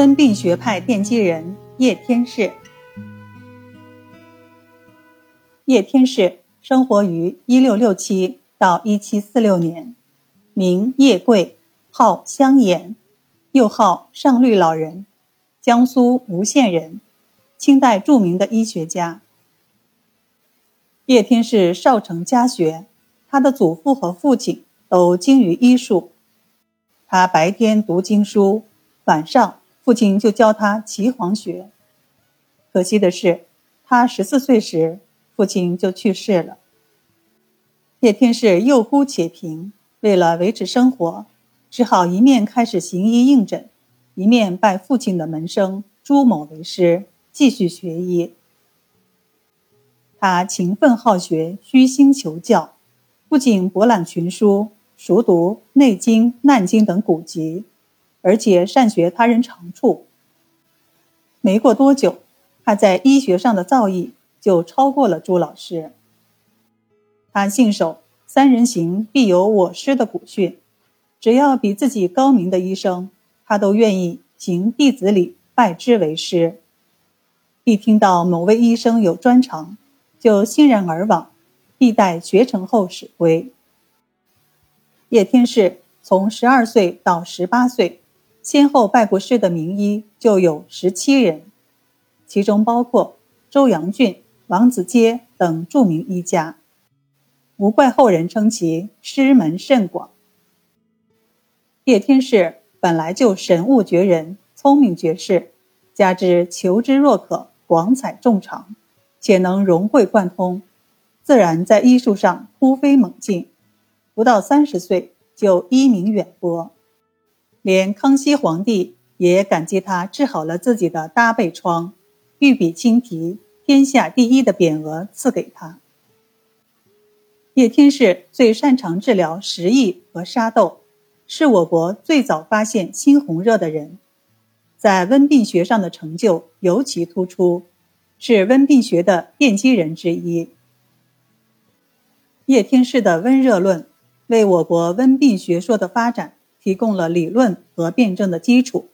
温病学派奠基人叶天士。叶天士生活于1667到1746年，名叶贵，号香岩，又号上律老人，江苏吴县人，清代著名的医学家。叶天士少成家学，他的祖父和父亲都精于医术。他白天读经书，晚上。父亲就教他岐黄学。可惜的是，他十四岁时，父亲就去世了。叶天士又孤且贫，为了维持生活，只好一面开始行医应诊，一面拜父亲的门生朱某为师，继续学医。他勤奋好学，虚心求教，不仅博览群书，熟读《内经》《难经》等古籍。而且善学他人长处。没过多久，他在医学上的造诣就超过了朱老师。他信守“三人行，必有我师”的古训，只要比自己高明的医生，他都愿意行弟子礼，拜之为师。一听到某位医生有专长，就欣然而往，必待学成后始归。叶天士从十二岁到十八岁。先后拜过师的名医就有十七人，其中包括周扬俊、王子阶等著名医家，无怪后人称其师门甚广。叶天士本来就神物绝人，聪明绝世，加之求知若渴，广采众长，且能融会贯通，自然在医术上突飞猛进，不到三十岁就医名远播。连康熙皇帝也感激他治好了自己的搭背疮，御笔亲题“天下第一”的匾额赐给他。叶天士最擅长治疗食疫和沙痘，是我国最早发现猩红热的人，在温病学上的成就尤其突出，是温病学的奠基人之一。叶天士的温热论为我国温病学说的发展。提供了理论和辩证的基础。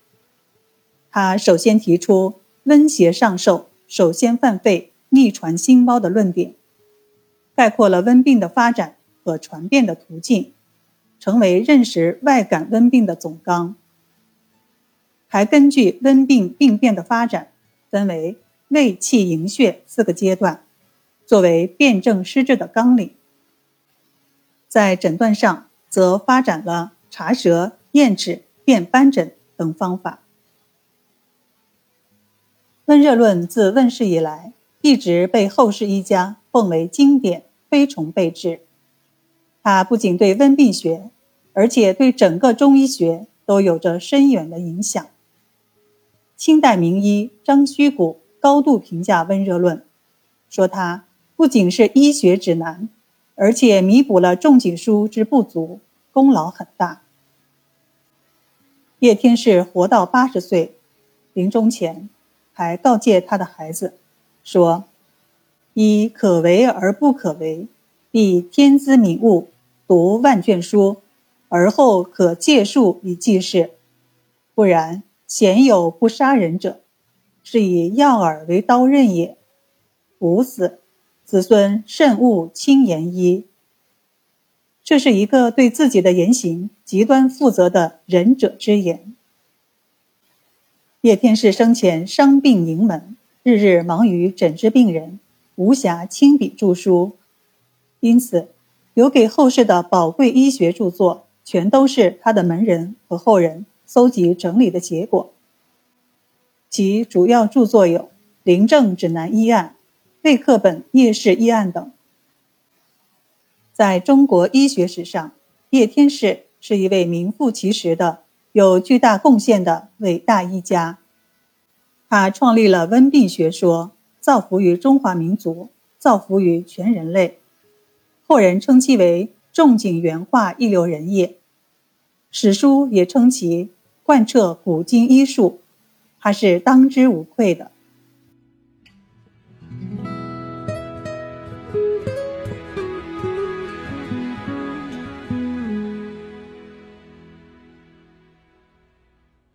他首先提出“温邪上受，首先犯肺，逆传心包”的论点，概括了温病的发展和传变的途径，成为认识外感温病的总纲。还根据温病病变的发展，分为胃气营血四个阶段，作为辨证施治的纲领。在诊断上，则发展了。查舌、验指、辨斑疹等方法。温热论自问世以来，一直被后世医家奉为经典，推崇备至。它不仅对温病学，而且对整个中医学都有着深远的影响。清代名医张虚谷高度评价温热论，说它不仅是医学指南，而且弥补了仲景书之不足，功劳很大。叶天士活到八十岁，临终前还告诫他的孩子说：“以可为而不可为，必天资敏悟，读万卷书，而后可借术以济世。不然，鲜有不杀人者，是以药饵为刀刃也。吾死，子孙慎勿轻言医。”这是一个对自己的言行极端负责的仁者之言。叶天士生前伤病盈门，日日忙于诊治病人，无暇亲笔著书，因此留给后世的宝贵医学著作，全都是他的门人和后人搜集整理的结果。其主要著作有《临证指南医案》《胃课本叶氏医案》等。在中国医学史上，叶天士是一位名副其实的、有巨大贡献的伟大医家。他创立了温病学说，造福于中华民族，造福于全人类。后人称其为仲景元化一流人也。史书也称其贯彻古今医术，他是当之无愧的。